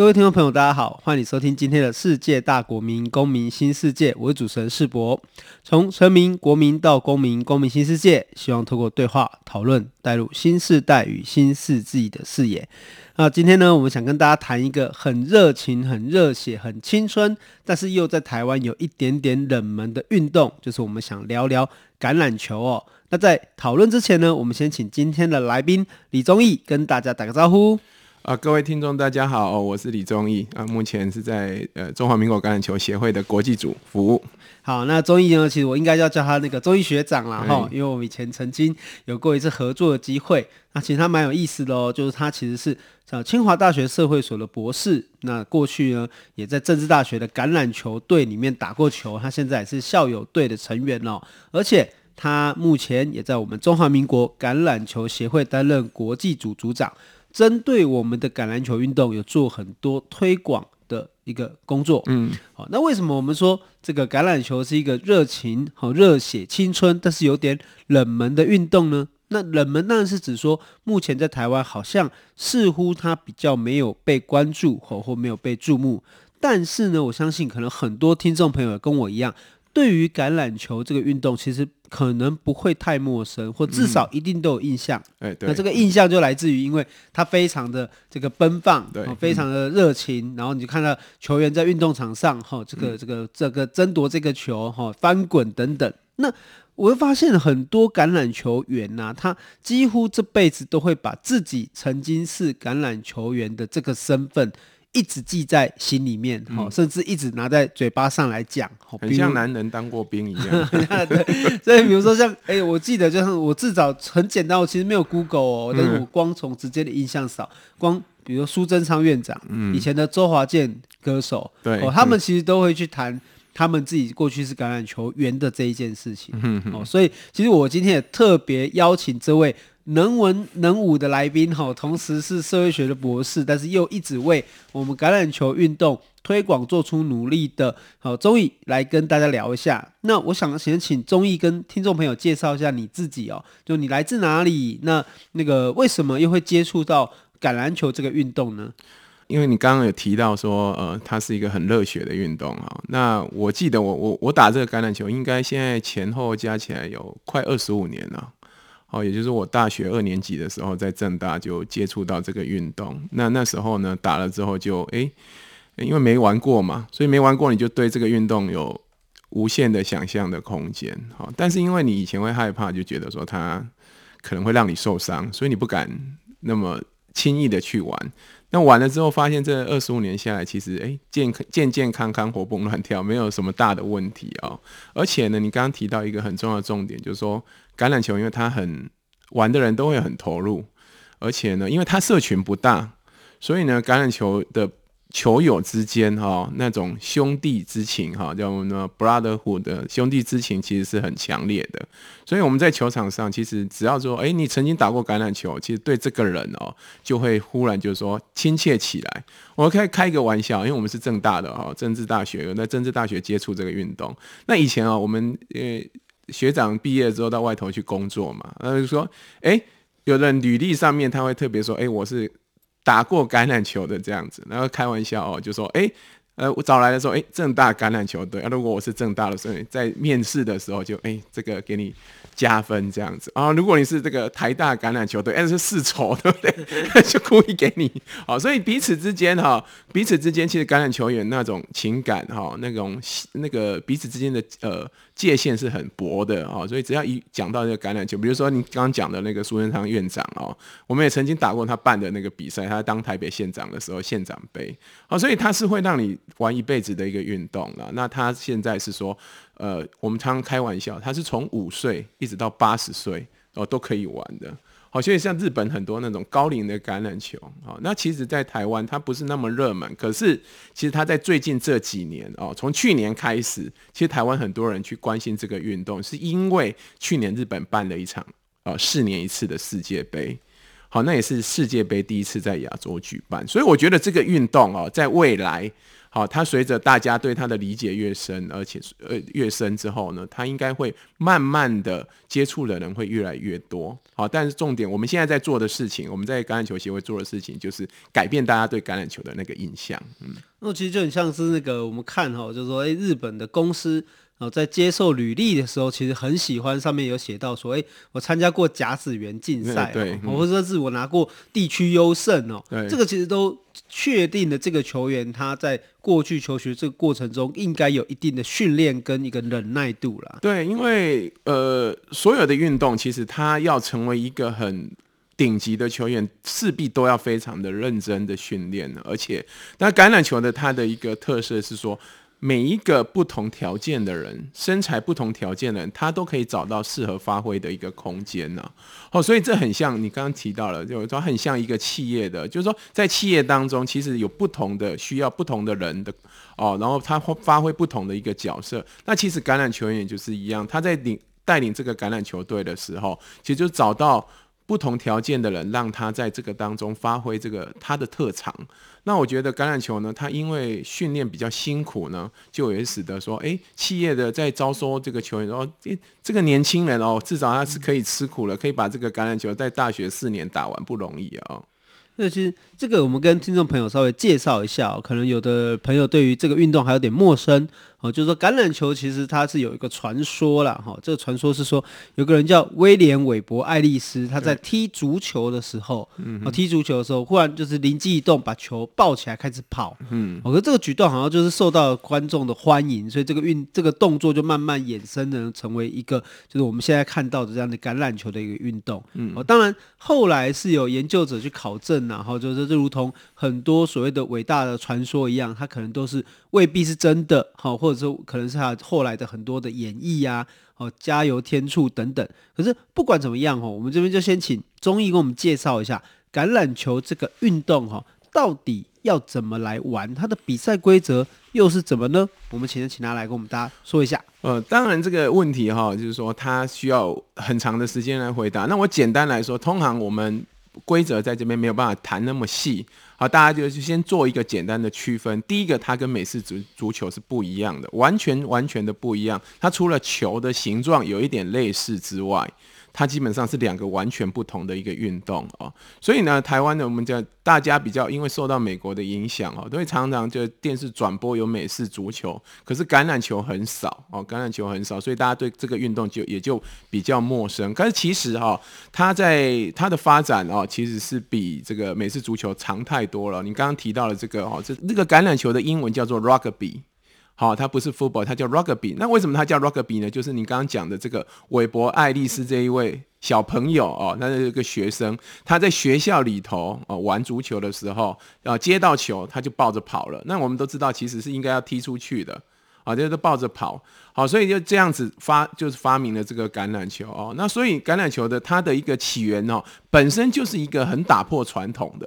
各位听众朋友，大家好，欢迎收听今天的世界大国民公民新世界。我是主持人世博，从臣民、国民到公民，公民新世界，希望透过对话讨论，带入新世代与新世纪的视野。那今天呢，我们想跟大家谈一个很热情、很热血、很青春，但是又在台湾有一点点冷门的运动，就是我们想聊聊橄榄球哦。那在讨论之前呢，我们先请今天的来宾李宗义跟大家打个招呼。啊，各位听众，大家好，我是李宗义啊，目前是在呃中华民国橄榄球协会的国际组服务。好，那宗义呢，其实我应该要叫他那个宗义学长啦哈，因为我们以前曾经有过一次合作的机会。那其实他蛮有意思的哦，就是他其实是呃清华大学社会所的博士，那过去呢也在政治大学的橄榄球队里面打过球，他现在也是校友队的成员哦，而且他目前也在我们中华民国橄榄球协会担任国际组组长。针对我们的橄榄球运动有做很多推广的一个工作，嗯，好，那为什么我们说这个橄榄球是一个热情、好热血、青春，但是有点冷门的运动呢？那冷门当然是指说，目前在台湾好像似乎它比较没有被关注，或或没有被注目。但是呢，我相信可能很多听众朋友跟我一样。对于橄榄球这个运动，其实可能不会太陌生，或至少一定都有印象。嗯、对，那这个印象就来自于，因为他非常的这个奔放，对，非常的热情。嗯、然后你就看到球员在运动场上，哈，这个这个这个争夺这个球，哈，翻滚等等。那我会发现很多橄榄球员呐、啊，他几乎这辈子都会把自己曾经是橄榄球员的这个身份。一直记在心里面，哈、嗯，甚至一直拿在嘴巴上来讲，很像男人当过兵一样。对，所以比如说像，哎、欸，我记得就是我至少很简单，我其实没有 Google 哦，但是我光从直接的印象扫，光比如说苏贞昌院长，嗯，以前的周华健歌手，对，哦，他们其实都会去谈他们自己过去是橄榄球员的这一件事情，嗯哦，所以其实我今天也特别邀请这位。能文能武的来宾哈，同时是社会学的博士，但是又一直为我们橄榄球运动推广做出努力的，好，宗毅来跟大家聊一下。那我想先请宗毅跟听众朋友介绍一下你自己哦，就你来自哪里？那那个为什么又会接触到橄榄球这个运动呢？因为你刚刚有提到说，呃，它是一个很热血的运动啊。那我记得我我我打这个橄榄球，应该现在前后加起来有快二十五年了。哦，也就是我大学二年级的时候，在正大就接触到这个运动。那那时候呢，打了之后就诶，因为没玩过嘛，所以没玩过，你就对这个运动有无限的想象的空间。好，但是因为你以前会害怕，就觉得说它可能会让你受伤，所以你不敢那么轻易的去玩。那玩了之后，发现这二十五年下来，其实诶，健康健健康康、活蹦乱跳，没有什么大的问题啊。而且呢，你刚刚提到一个很重要的重点，就是说。橄榄球，因为它很玩的人都会很投入，而且呢，因为它社群不大，所以呢，橄榄球的球友之间哈、那种兄弟之情哈、哦，叫什么 brotherhood 的兄弟之情，其实是很强烈的。所以我们在球场上，其实只要说，哎，你曾经打过橄榄球，其实对这个人哦，就会忽然就说亲切起来。我可以开一个玩笑，因为我们是政大的哈、哦，政治大学有在政治大学接触这个运动。那以前啊、哦，我们呃。学长毕业之后到外头去工作嘛，那就说，哎，有人履历上面他会特别说，哎，我是打过橄榄球的这样子，然后开玩笑哦，就说，哎，呃，我找来的时候，哎，正大橄榄球队，啊，如果我是正大的，所以在面试的时候就，哎，这个给你。加分这样子啊，如果你是这个台大橄榄球队，哎，是世仇，对不对？就故意给你好，所以彼此之间哈，彼此之间其实橄榄球员那种情感哈，那种那个彼此之间的呃界限是很薄的啊，所以只要一讲到这个橄榄球，比如说你刚刚讲的那个苏贞昌院长哦，我们也曾经打过他办的那个比赛，他当台北县长的时候县长杯，哦，所以他是会让你玩一辈子的一个运动了。那他现在是说。呃，我们常常开玩笑，他是从五岁一直到八十岁哦都可以玩的好，所以像日本很多那种高龄的橄榄球，啊，那其实，在台湾它不是那么热门，可是其实它在最近这几年哦，从去年开始，其实台湾很多人去关心这个运动，是因为去年日本办了一场呃四年一次的世界杯，好，那也是世界杯第一次在亚洲举办，所以我觉得这个运动哦，在未来。好，他随着大家对他的理解越深，而且呃越深之后呢，他应该会慢慢的接触的人会越来越多。好，但是重点，我们现在在做的事情，我们在橄榄球协会做的事情，就是改变大家对橄榄球的那个印象。嗯，那其实就很像是那个我们看哈，就是说，诶，日本的公司。哦，在接受履历的时候，其实很喜欢上面有写到说，哎，我参加过甲子园竞赛，对，或者说是我拿过地区优胜哦，对，这个其实都确定了这个球员他在过去求学这个过程中应该有一定的训练跟一个忍耐度啦。对，因为呃，所有的运动其实他要成为一个很顶级的球员，势必都要非常的认真的训练，而且，那橄榄球的它的一个特色是说。每一个不同条件的人，身材不同条件的人，他都可以找到适合发挥的一个空间呢。哦，所以这很像你刚刚提到了，就是说很像一个企业的，就是说在企业当中，其实有不同的需要不同的人的哦，然后他发挥不同的一个角色。那其实橄榄球员也就是一样，他在领带领这个橄榄球队的时候，其实就找到。不同条件的人，让他在这个当中发挥这个他的特长。那我觉得橄榄球呢，他因为训练比较辛苦呢，就也使得说，哎，企业的在招收这个球员，说，哎，这个年轻人哦，至少他是可以吃苦了，可以把这个橄榄球在大学四年打完，不容易啊。那其实这个我们跟听众朋友稍微介绍一下哦，可能有的朋友对于这个运动还有点陌生。哦，就是说橄榄球其实它是有一个传说啦。哈，这个传说是说有个人叫威廉韦伯爱丽丝，他在踢足球的时候，嗯，踢足球的时候忽然就是灵机一动，把球抱起来开始跑，嗯，我觉得这个举动好像就是受到观众的欢迎，所以这个运这个动作就慢慢衍生的成为一个就是我们现在看到的这样的橄榄球的一个运动，嗯，哦，当然后来是有研究者去考证，然后就是就如同很多所谓的伟大的传说一样，它可能都是未必是真的，好或。者说可能是他后来的很多的演绎呀，哦，加油添醋等等。可是不管怎么样哈，我们这边就先请宗毅给我们介绍一下橄榄球这个运动哈，到底要怎么来玩？它的比赛规则又是怎么呢？我们请请他来跟我们大家说一下。呃，当然这个问题哈，就是说他需要很长的时间来回答。那我简单来说，通常我们规则在这边没有办法谈那么细。好，大家就先做一个简单的区分。第一个，它跟美式足足球是不一样的，完全完全的不一样。它除了球的形状有一点类似之外，它基本上是两个完全不同的一个运动哦，所以呢，台湾的我们叫大家比较，因为受到美国的影响哦，都会常常就电视转播有美式足球，可是橄榄球很少哦，橄榄球很少，所以大家对这个运动就也就比较陌生。可是其实哈，它在它的发展哦，其实是比这个美式足球长太多了。你刚刚提到了这个哦，这那个橄榄球的英文叫做 Rugby。好，它不是 football，它叫 rugby。那为什么它叫 rugby 呢？就是你刚刚讲的这个韦伯爱丽丝这一位小朋友哦，那是一个学生，他在学校里头哦玩足球的时候，啊接到球他就抱着跑了。那我们都知道，其实是应该要踢出去的，啊，就是抱着跑。好，所以就这样子发，就是发明了这个橄榄球哦。那所以橄榄球的它的一个起源哦，本身就是一个很打破传统的，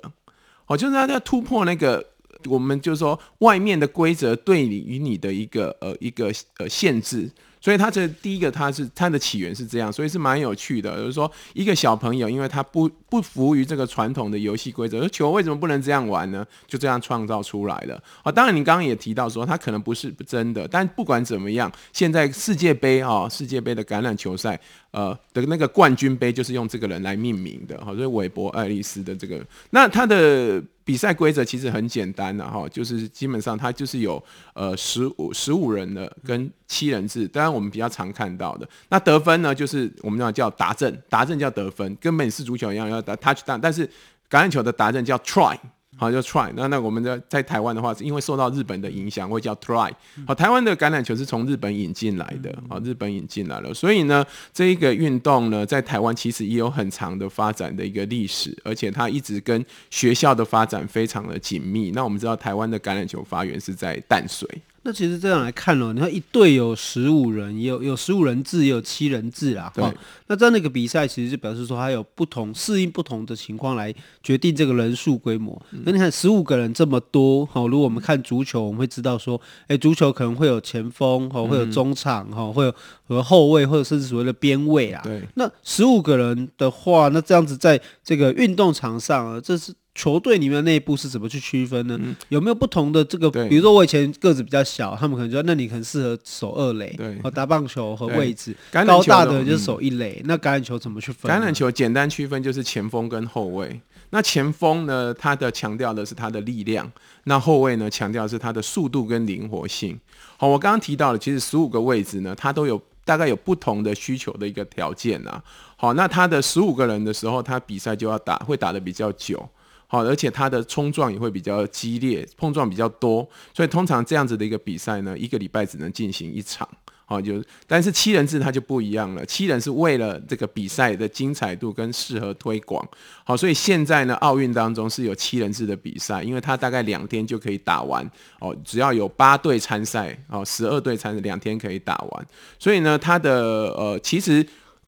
哦，就是它在突破那个。我们就是说，外面的规则对你与你的一个呃一个呃限制。所以它这第一个，它是它的起源是这样，所以是蛮有趣的。就是说，一个小朋友，因为他不不服于这个传统的游戏规则，说球为什么不能这样玩呢？就这样创造出来了。啊，当然你刚刚也提到说，他可能不是真的，但不管怎么样，现在世界杯啊，世界杯的橄榄球赛，呃的那个冠军杯就是用这个人来命名的。好，所以韦伯爱丽丝的这个，那他的比赛规则其实很简单的哈，就是基本上它就是有呃十五十五人的跟七人制，当然。我们比较常看到的那得分呢，就是我们要叫达阵，达阵叫得分，跟美式足球一样要打 touchdown，但是橄榄球的达阵叫 try，好就 try。那那我们在在台湾的话，是因为受到日本的影响，会叫 try。好，台湾的橄榄球是从日本引进来的，好，日本引进来了，所以呢，这一个运动呢，在台湾其实也有很长的发展的一个历史，而且它一直跟学校的发展非常的紧密。那我们知道，台湾的橄榄球发源是在淡水。那其实这样来看哦，你看一队有十五人，也有有十五人制，也有七人制啦。对。那这样的一个比赛，其实就表示说，它有不同适应不同的情况来决定这个人数规模。那、嗯、你看十五个人这么多，哈，如果我们看足球，我们会知道说，哎，足球可能会有前锋，哈，会有中场，哈，会有和后卫，或者甚至所谓的边卫啊。对。那十五个人的话，那这样子在这个运动场上啊，这是。球队里面内部是怎么去区分呢？嗯、有没有不同的这个？比如说我以前个子比较小，他们可能觉得那你可能适合守二垒，对，和打棒球和位置。高大的就是守一垒。嗯、那橄榄球怎么去分？橄榄球简单区分就是前锋跟后卫。那前锋呢，它的强调的是它的力量；那后卫呢，强调的是它的速度跟灵活性。好，我刚刚提到了，其实十五个位置呢，它都有大概有不同的需求的一个条件啊。好，那他的十五个人的时候，他比赛就要打，会打的比较久。好，而且它的冲撞也会比较激烈，碰撞比较多，所以通常这样子的一个比赛呢，一个礼拜只能进行一场。好，就但是七人制它就不一样了，七人是为了这个比赛的精彩度跟适合推广。好，所以现在呢，奥运当中是有七人制的比赛，因为它大概两天就可以打完。哦，只要有八队参赛，哦，十二队参赛，两天可以打完。所以呢，它的呃，其实。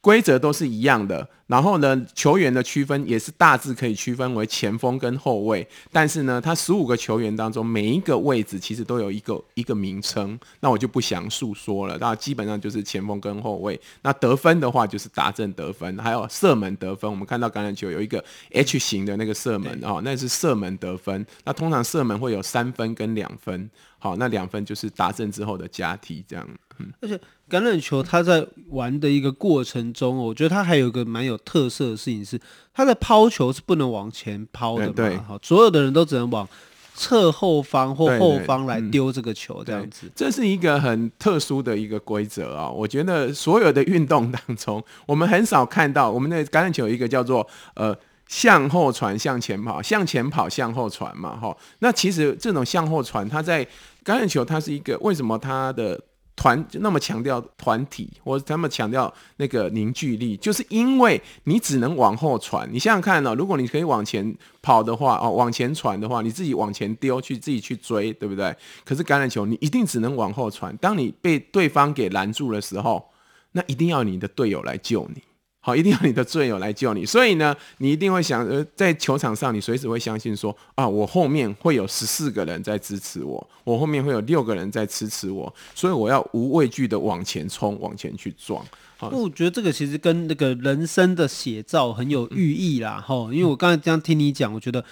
规则都是一样的，然后呢，球员的区分也是大致可以区分为前锋跟后卫，但是呢，他十五个球员当中每一个位置其实都有一个一个名称，那我就不详述说了，那基本上就是前锋跟后卫。那得分的话就是达阵得分，还有射门得分。我们看到橄榄球有一个 H 型的那个射门哦，那是射门得分。那通常射门会有三分跟两分，好，那两分就是达阵之后的加踢这样。嗯，而且。橄榄球，它在玩的一个过程中，我觉得它还有一个蛮有特色的事情是，它的抛球是不能往前抛的嘛，对，好，所有的人都只能往侧后方或后方来丢这个球，这样子。这是一个很特殊的一个规则啊！我觉得所有的运动当中，我们很少看到我们的橄榄球有一个叫做呃向后传、向前跑、向前跑、向后传嘛，哈。那其实这种向后传，它在橄榄球它是一个为什么它的团那么强调团体，或者他们强调那个凝聚力，就是因为你只能往后传。你想想看呢，如果你可以往前跑的话，哦，往前传的话，你自己往前丢去，自己去追，对不对？可是橄榄球，你一定只能往后传。当你被对方给拦住的时候，那一定要你的队友来救你。好，一定要你的队友来救你，所以呢，你一定会想，呃，在球场上，你随时会相信说，啊，我后面会有十四个人在支持我，我后面会有六个人在支持我，所以我要无畏惧的往前冲，往前去撞。好，我觉得这个其实跟那个人生的写照很有寓意啦，哈、因为我刚才这样听你讲，我觉得。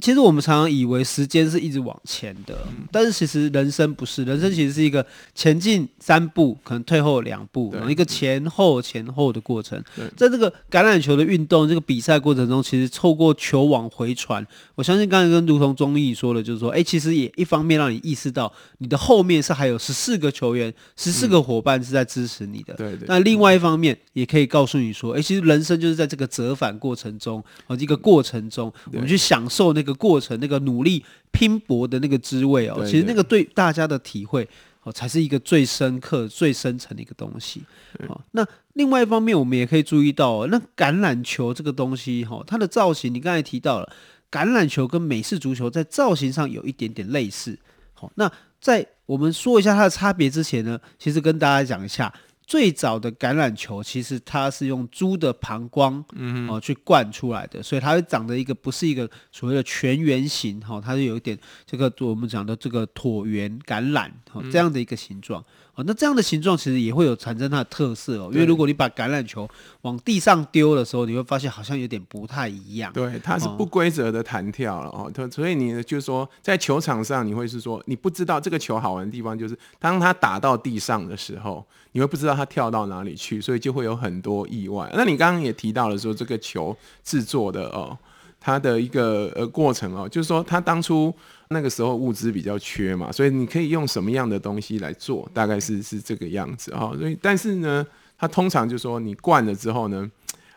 其实我们常常以为时间是一直往前的，但是其实人生不是，人生其实是一个前进三步，可能退后两步，然后一个前后前后的过程。在这个橄榄球的运动这个比赛过程中，其实透过球网回传，我相信刚才跟如同综艺说的，就是说，哎，其实也一方面让你意识到你的后面是还有十四个球员、十四个伙伴是在支持你的。对对。那另外一方面也可以告诉你说，哎，其实人生就是在这个折返过程中，哦，一个过程中，我们去享受那个。那个过程，那个努力拼搏的那个滋味哦，其实那个对大家的体会哦，才是一个最深刻、最深层的一个东西。哦，那另外一方面，我们也可以注意到哦，那橄榄球这个东西哈，它的造型，你刚才提到了，橄榄球跟美式足球在造型上有一点点类似。好，那在我们说一下它的差别之前呢，其实跟大家讲一下。最早的橄榄球其实它是用猪的膀胱，嗯，哦，去灌出来的，所以它会长得一个不是一个所谓的全圆形，哈，它是有一点这个我们讲的这个椭圆橄榄，哈，这样的一个形状。哦，那这样的形状其实也会有产生它的特色哦，因为如果你把橄榄球往地上丢的时候，你会发现好像有点不太一样。对，它是不规则的弹跳了哦，所以你就是说在球场上，你会是说你不知道这个球好玩的地方就是当它打到地上的时候，你会不知道它跳到哪里去，所以就会有很多意外。那你刚刚也提到了说这个球制作的哦，它的一个呃过程哦，就是说它当初。那个时候物资比较缺嘛，所以你可以用什么样的东西来做？大概是是这个样子哈。所以但是呢，它通常就说你灌了之后呢，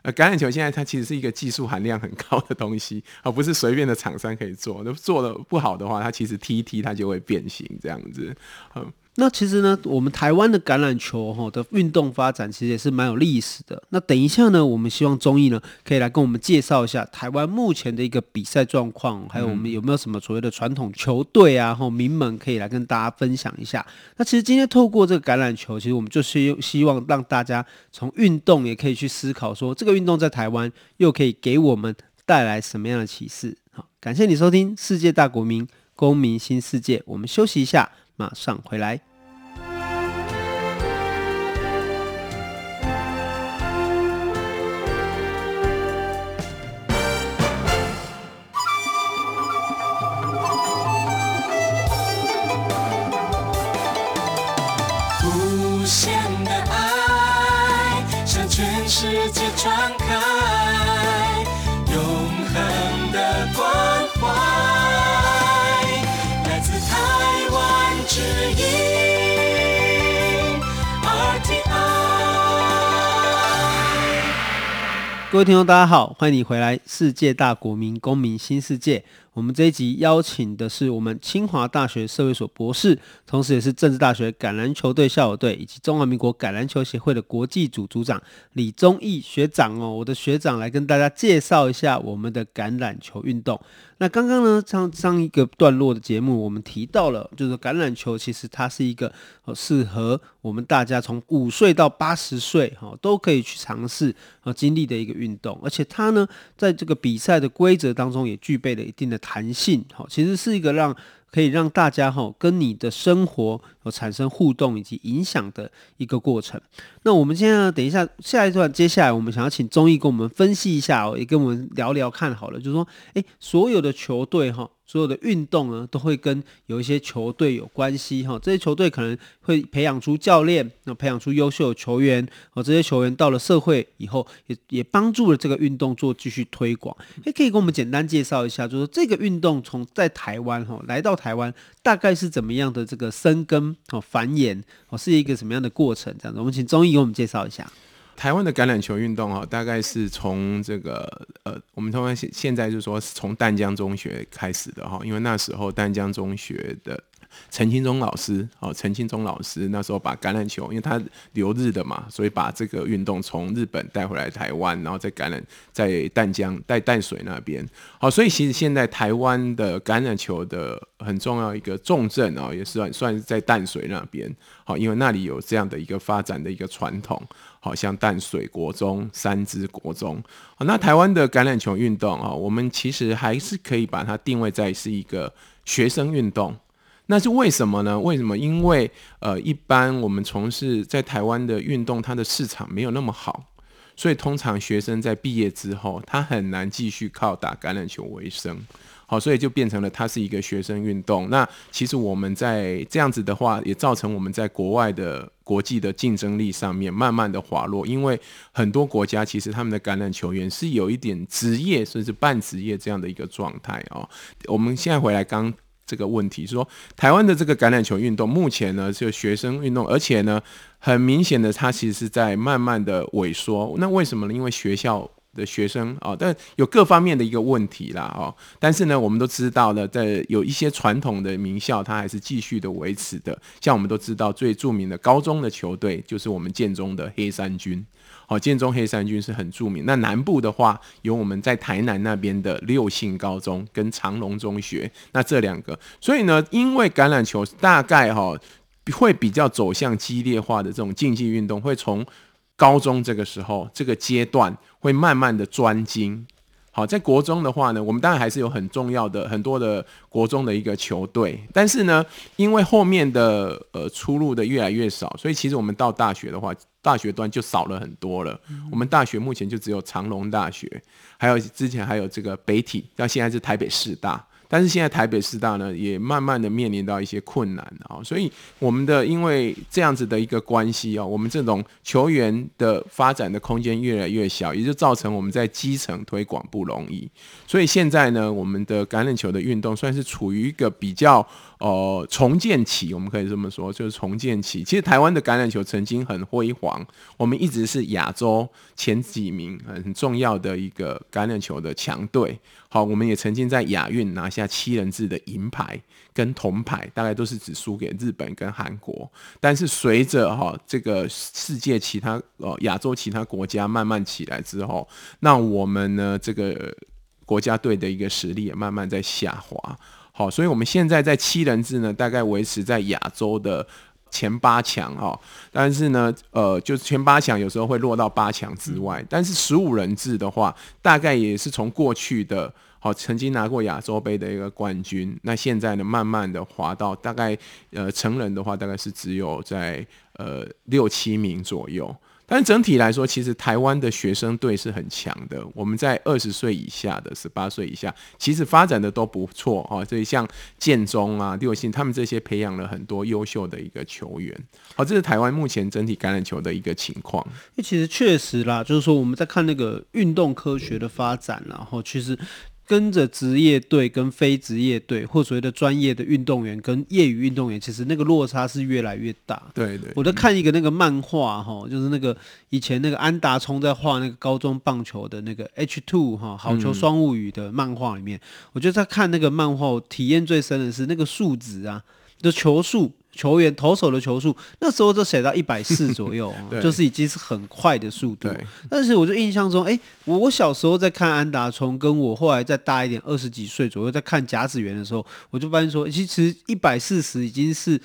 呃，橄榄球现在它其实是一个技术含量很高的东西，而不是随便的厂商可以做。那做的不好的话，它其实踢一踢它就会变形这样子。嗯，那其实呢，我们台湾的橄榄球哈的运动发展其实也是蛮有历史的。那等一下呢，我们希望综艺呢可以来跟我们介绍一下台湾目前的一个比赛状况，还有我们有没有什么所谓的传统球队啊，或名门可以来跟大家分享一下。那其实今天透过这个橄榄球，其实我们就是希望让大家从运动也可以去思考，说这个运动在台湾又可以给我们带来什么样的启示。好，感谢你收听《世界大国民公民新世界》，我们休息一下。马上回来。各位听众，大家好，欢迎你回来《世界大国民公民新世界》。我们这一集邀请的是我们清华大学社会所博士，同时也是政治大学橄榄球队校友队以及中华民国橄榄球协会的国际组组长李宗义学长哦，我的学长来跟大家介绍一下我们的橄榄球运动。那刚刚呢，上上一个段落的节目，我们提到了，就是橄榄球其实它是一个适合我们大家从五岁到八十岁哈都可以去尝试和经历的一个运动，而且它呢，在这个比赛的规则当中也具备了一定的弹性，哈，其实是一个让。可以让大家哈跟你的生活有产生互动以及影响的一个过程。那我们现在等一下下一段，接下来我们想要请综艺跟我们分析一下哦，也跟我们聊聊看好了，就是说，诶，所有的球队哈。所有的运动呢，都会跟有一些球队有关系哈。这些球队可能会培养出教练，那培养出优秀的球员。哦，这些球员到了社会以后，也也帮助了这个运动做继续推广。也可以跟我们简单介绍一下，就是这个运动从在台湾哈来到台湾，大概是怎么样的这个生根哦繁衍哦，是一个什么样的过程？这样子，我们请宗毅给我们介绍一下。台湾的橄榄球运动哈，大概是从这个呃，我们通常现现在就是说从淡江中学开始的哈，因为那时候淡江中学的。陈清忠老师，哦，陈清忠老师那时候把橄榄球，因为他留日的嘛，所以把这个运动从日本带回来台湾，然后在橄榄在淡江在淡水那边，好，所以其实现在台湾的橄榄球的很重要一个重镇啊，也是算算是在淡水那边，好，因为那里有这样的一个发展的一个传统，好像淡水国中、三芝国中，那台湾的橄榄球运动啊，我们其实还是可以把它定位在是一个学生运动。那是为什么呢？为什么？因为呃，一般我们从事在台湾的运动，它的市场没有那么好，所以通常学生在毕业之后，他很难继续靠打橄榄球为生。好，所以就变成了它是一个学生运动。那其实我们在这样子的话，也造成我们在国外的国际的竞争力上面慢慢的滑落，因为很多国家其实他们的橄榄球员是有一点职业甚至半职业这样的一个状态哦。我们现在回来刚。这个问题说，台湾的这个橄榄球运动目前呢是学生运动，而且呢很明显的，它其实是在慢慢的萎缩。那为什么呢？因为学校的学生啊，但有各方面的一个问题啦，哦。但是呢，我们都知道呢，在有一些传统的名校，它还是继续的维持的。像我们都知道最著名的高中的球队，就是我们建中的黑山军。好，建中黑山军是很著名。那南部的话，有我们在台南那边的六信高中跟长隆中学，那这两个。所以呢，因为橄榄球大概哈会比较走向激烈化的这种竞技运动，会从高中这个时候这个阶段会慢慢的专精。好，在国中的话呢，我们当然还是有很重要的很多的国中的一个球队，但是呢，因为后面的呃出路的越来越少，所以其实我们到大学的话，大学端就少了很多了。嗯、我们大学目前就只有长隆大学，还有之前还有这个北体，到现在是台北师大。但是现在台北师大呢，也慢慢的面临到一些困难啊，所以我们的因为这样子的一个关系啊，我们这种球员的发展的空间越来越小，也就造成我们在基层推广不容易。所以现在呢，我们的橄榄球的运动算是处于一个比较、呃，重建期，我们可以这么说，就是重建期。其实台湾的橄榄球曾经很辉煌，我们一直是亚洲前几名很重要的一个橄榄球的强队。好，我们也曾经在亚运拿下七人制的银牌跟铜牌，大概都是只输给日本跟韩国。但是随着哈这个世界其他呃亚洲其他国家慢慢起来之后，那我们呢这个国家队的一个实力也慢慢在下滑。好，所以我们现在在七人制呢，大概维持在亚洲的前八强哈。但是呢，呃，就是前八强有时候会落到八强之外。但是十五人制的话，大概也是从过去的好曾经拿过亚洲杯的一个冠军，那现在呢，慢慢的滑到大概呃成人的话，大概是只有在呃六七名左右。但整体来说，其实台湾的学生队是很强的。我们在二十岁以下的、十八岁以下，其实发展的都不错哦。所以像建中啊、六星，他们这些培养了很多优秀的一个球员。好，这是台湾目前整体橄榄球的一个情况。那其实确实啦，就是说我们在看那个运动科学的发展，然后其实。跟着职业队跟非职业队，或所谓的专业的运动员跟业余运动员，其实那个落差是越来越大。对对，我在看一个那个漫画哈，就是那个以前那个安达充在画那个高中棒球的那个 H two 哈好球双物语的漫画里面，嗯、我觉得在看那个漫画，我体验最深的是那个数值啊，就球数。球员投手的球速，那时候就写到一百四 左右，就是已经是很快的速度。但是我就印象中，哎、欸，我小时候在看安达充，跟我后来再大一点，二十几岁左右在看甲子园的时候，我就发现说，其实一百四十已经是。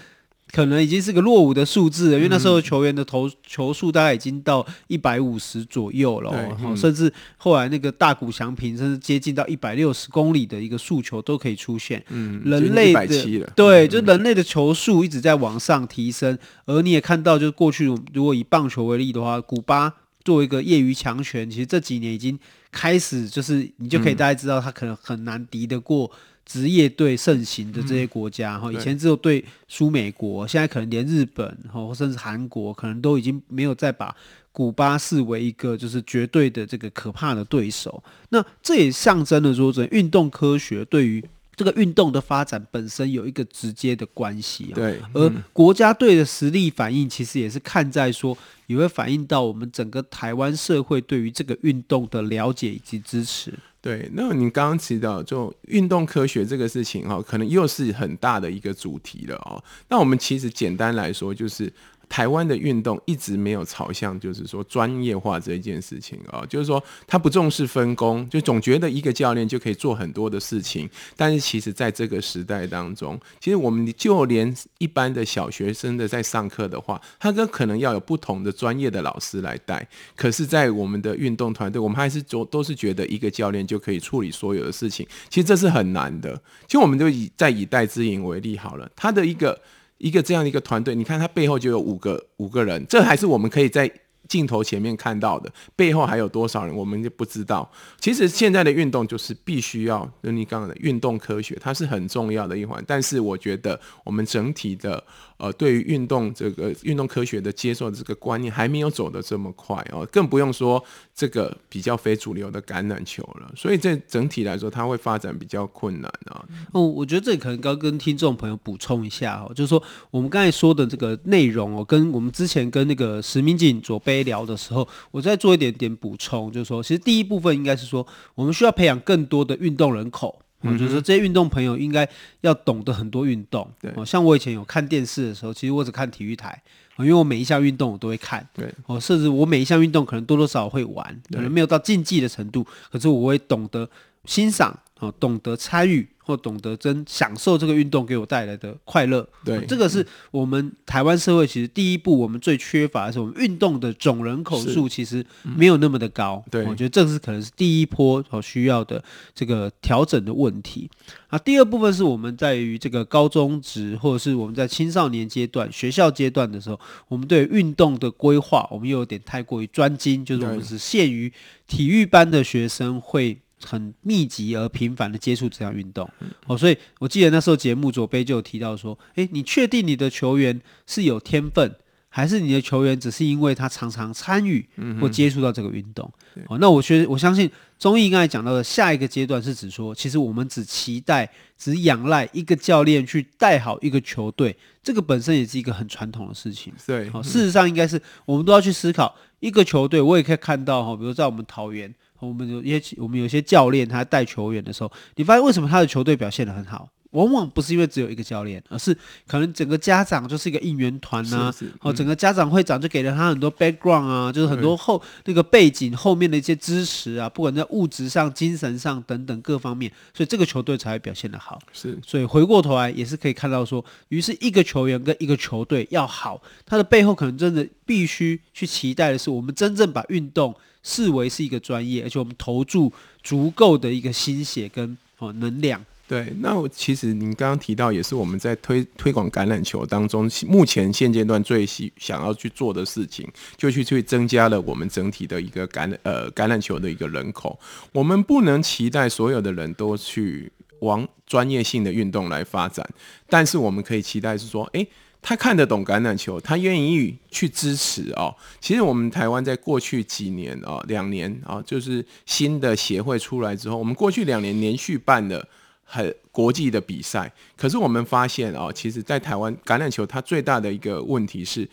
可能已经是个落伍的数字了，因为那时候球员的投球数大概已经到一百五十左右了，嗯、甚至后来那个大谷翔平甚至接近到一百六十公里的一个速球都可以出现。嗯，人类的对，就人类的球速一直在往上提升，嗯、而你也看到，就是过去如果以棒球为例的话，古巴作为一个业余强权，其实这几年已经开始，就是你就可以大家知道他可能很难敌得过。职业队盛行的这些国家，哈、嗯，以前只有对输美国，现在可能连日本，哈，甚至韩国，可能都已经没有再把古巴视为一个就是绝对的这个可怕的对手。那这也象征了说，这运动科学对于这个运动的发展本身有一个直接的关系。对，而国家队的实力反应，其实也是看在说，也会反映到我们整个台湾社会对于这个运动的了解以及支持。对，那你刚刚提到就运动科学这个事情哈，可能又是很大的一个主题了哦。那我们其实简单来说就是。台湾的运动一直没有朝向，就是说专业化这一件事情啊，就是说他不重视分工，就总觉得一个教练就可以做很多的事情。但是其实在这个时代当中，其实我们就连一般的小学生的在上课的话，他都可能要有不同的专业的老师来带。可是，在我们的运动团队，我们还是都都是觉得一个教练就可以处理所有的事情。其实这是很难的。其实我们就以再以戴资颖为例好了，他的一个。一个这样的一个团队，你看他背后就有五个五个人，这还是我们可以在镜头前面看到的，背后还有多少人，我们就不知道。其实现在的运动就是必须要，就你刚刚的运动科学，它是很重要的一环。但是我觉得我们整体的。呃，对于运动这个运动科学的接受的这个观念还没有走得这么快哦，更不用说这个比较非主流的橄榄球了。所以这整体来说，它会发展比较困难啊。哦，我觉得这里可能刚跟听众朋友补充一下哦，就是说我们刚才说的这个内容哦，跟我们之前跟那个石明景左杯聊的时候，我再做一点点补充，就是说，其实第一部分应该是说，我们需要培养更多的运动人口。我觉得这些运动朋友应该要懂得很多运动。对，像我以前有看电视的时候，其实我只看体育台，因为我每一项运动我都会看。对，哦，甚至我每一项运动可能多多少少会玩，可能没有到竞技的程度，可是我会懂得欣赏，哦，懂得参与。或懂得真享受这个运动给我带来的快乐，对、嗯，这个是我们台湾社会其实第一步我们最缺乏的是，我们运动的总人口数其实没有那么的高。对、嗯，我觉得这是可能是第一波所需要的这个调整的问题。啊，第二部分是我们在于这个高中职或者是我们在青少年阶段、学校阶段的时候，我们对运动的规划，我们又有点太过于专精，就是我们只限于体育班的学生会。很密集而频繁的接触这项运动，哦，所以我记得那时候节目左杯就有提到说，诶，你确定你的球员是有天分，还是你的球员只是因为他常常参与或接触到这个运动？哦，那我觉得我相信综艺刚才讲到的下一个阶段是指说，其实我们只期待、只仰赖一个教练去带好一个球队，这个本身也是一个很传统的事情。对，好，事实上应该是我们都要去思考一个球队。我也可以看到哈，比如在我们桃园，我们有一些我们有些教练他带球员的时候，你发现为什么他的球队表现得很好？往往不是因为只有一个教练，而是可能整个家长就是一个应援团呐，哦、嗯，整个家长会长就给了他很多 background 啊，就是很多后那个背景后面的一些支持啊，不管在物质上、精神上等等各方面，所以这个球队才会表现得好。是，所以回过头来也是可以看到说，于是一个球员跟一个球队要好，他的背后可能真的必须去期待的是，我们真正把运动视为是一个专业，而且我们投注足够的一个心血跟哦能量。对，那我其实您刚刚提到，也是我们在推推广橄榄球当中，目前现阶段最想要去做的事情，就去去增加了我们整体的一个橄呃橄榄球的一个人口。我们不能期待所有的人都去往专业性的运动来发展，但是我们可以期待是说，诶，他看得懂橄榄球，他愿意去支持哦。其实我们台湾在过去几年啊，两年啊，就是新的协会出来之后，我们过去两年连续办了。很国际的比赛，可是我们发现啊，其实，在台湾橄榄球它最大的一个问题是，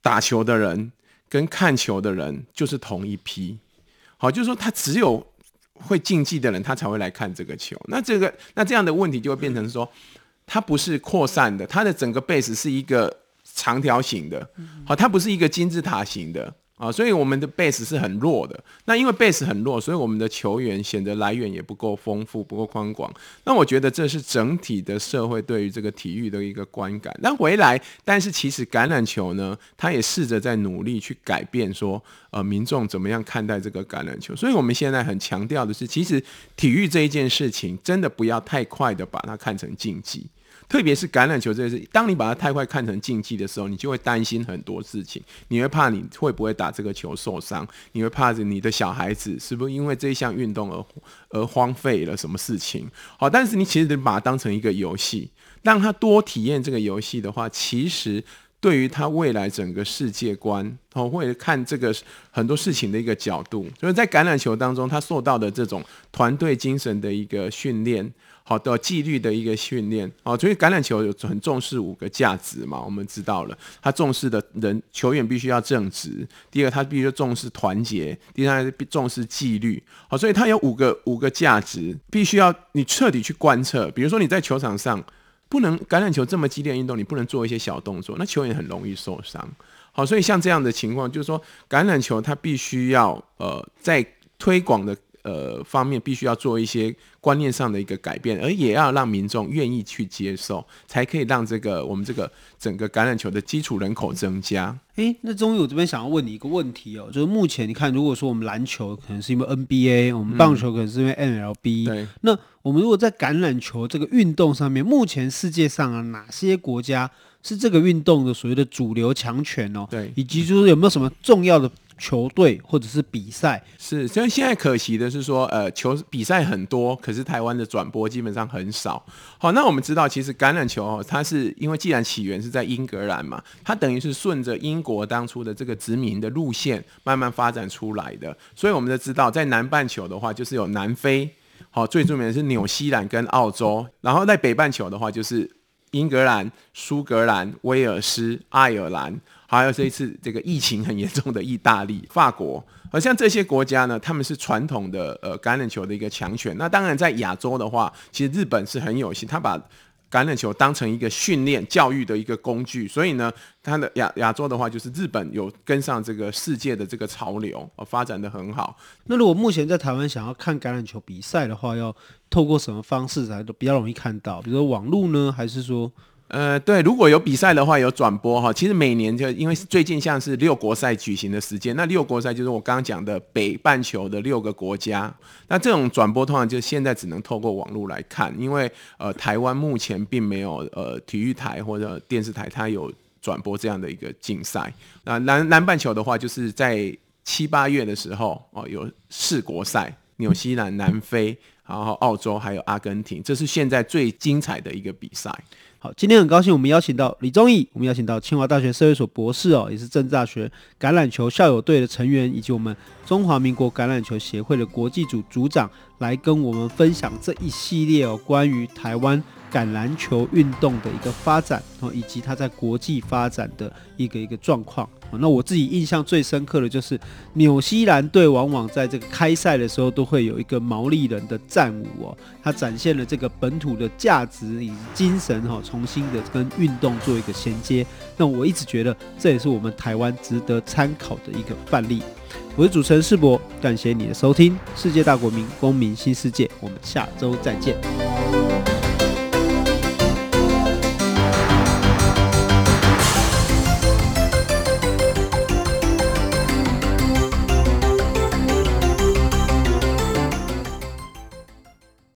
打球的人跟看球的人就是同一批，好，就是说他只有会竞技的人，他才会来看这个球。那这个那这样的问题就会变成说，它不是扩散的，它的整个 base 是一个长条形的，好，它不是一个金字塔形的。啊，所以我们的 base 是很弱的。那因为 base 很弱，所以我们的球员显得来源也不够丰富，不够宽广。那我觉得这是整体的社会对于这个体育的一个观感。那回来，但是其实橄榄球呢，他也试着在努力去改变，说呃民众怎么样看待这个橄榄球。所以我们现在很强调的是，其实体育这一件事情，真的不要太快的把它看成竞技。特别是橄榄球这件事，当你把它太快看成竞技的时候，你就会担心很多事情。你会怕你会不会打这个球受伤，你会怕着你的小孩子是不是因为这一项运动而而荒废了什么事情。好，但是你其实得把它当成一个游戏，让他多体验这个游戏的话，其实对于他未来整个世界观哦，或者看这个很多事情的一个角度，就是在橄榄球当中，他受到的这种团队精神的一个训练。好的纪律的一个训练，哦，所以橄榄球有很重视五个价值嘛，我们知道了，他重视的人球员必须要正直，第二他必须重视团结，第三个重视纪律，好，所以他有五个五个价值，必须要你彻底去观测。比如说你在球场上不能橄榄球这么激烈运动，你不能做一些小动作，那球员很容易受伤。好，所以像这样的情况，就是说橄榄球它必须要呃在推广的。呃，方面必须要做一些观念上的一个改变，而也要让民众愿意去接受，才可以让这个我们这个整个橄榄球的基础人口增加。诶，那终于我这边想要问你一个问题哦，就是目前你看，如果说我们篮球可能是因为 NBA，我们棒球可能是因为 MLB，那我们如果在橄榄球这个运动上面，目前世界上啊哪些国家是这个运动的所谓的主流强权哦？对，以及就是有没有什么重要的？球队或者是比赛是，所以现在可惜的是说，呃，球比赛很多，可是台湾的转播基本上很少。好，那我们知道，其实橄榄球哦，它是因为既然起源是在英格兰嘛，它等于是顺着英国当初的这个殖民的路线慢慢发展出来的。所以我们就知道，在南半球的话，就是有南非，好，最著名的是纽西兰跟澳洲，然后在北半球的话，就是英格兰、苏格兰、威尔斯、爱尔兰。还有这一次这个疫情很严重的意大利、法国，而像这些国家呢，他们是传统的呃橄榄球的一个强权。那当然在亚洲的话，其实日本是很有心，他把橄榄球当成一个训练教育的一个工具。所以呢，他的亚亚洲的话，就是日本有跟上这个世界的这个潮流，呃，发展的很好。那如果目前在台湾想要看橄榄球比赛的话，要透过什么方式才都比较容易看到？比如说网络呢，还是说？呃，对，如果有比赛的话，有转播哈。其实每年就因为最近像是六国赛举行的时间，那六国赛就是我刚刚讲的北半球的六个国家。那这种转播通常就现在只能透过网络来看，因为呃台湾目前并没有呃体育台或者电视台它有转播这样的一个竞赛。那南南半球的话，就是在七八月的时候哦有四国赛，纽西兰、南非，然后澳洲还有阿根廷，这是现在最精彩的一个比赛。今天很高兴我们邀请到李宗义，我们邀请到清华大学社会所博士哦，也是政治大学橄榄球校友队的成员，以及我们中华民国橄榄球协会的国际组组长，来跟我们分享这一系列哦关于台湾。橄榄球运动的一个发展哦，以及它在国际发展的一个一个状况。那我自己印象最深刻的就是纽西兰队，往往在这个开赛的时候都会有一个毛利人的战舞哦，它展现了这个本土的价值以及精神哈，重新的跟运动做一个衔接。那我一直觉得这也是我们台湾值得参考的一个范例。我是主持人世博感谢你的收听。世界大国民公民新世界我们下周再见。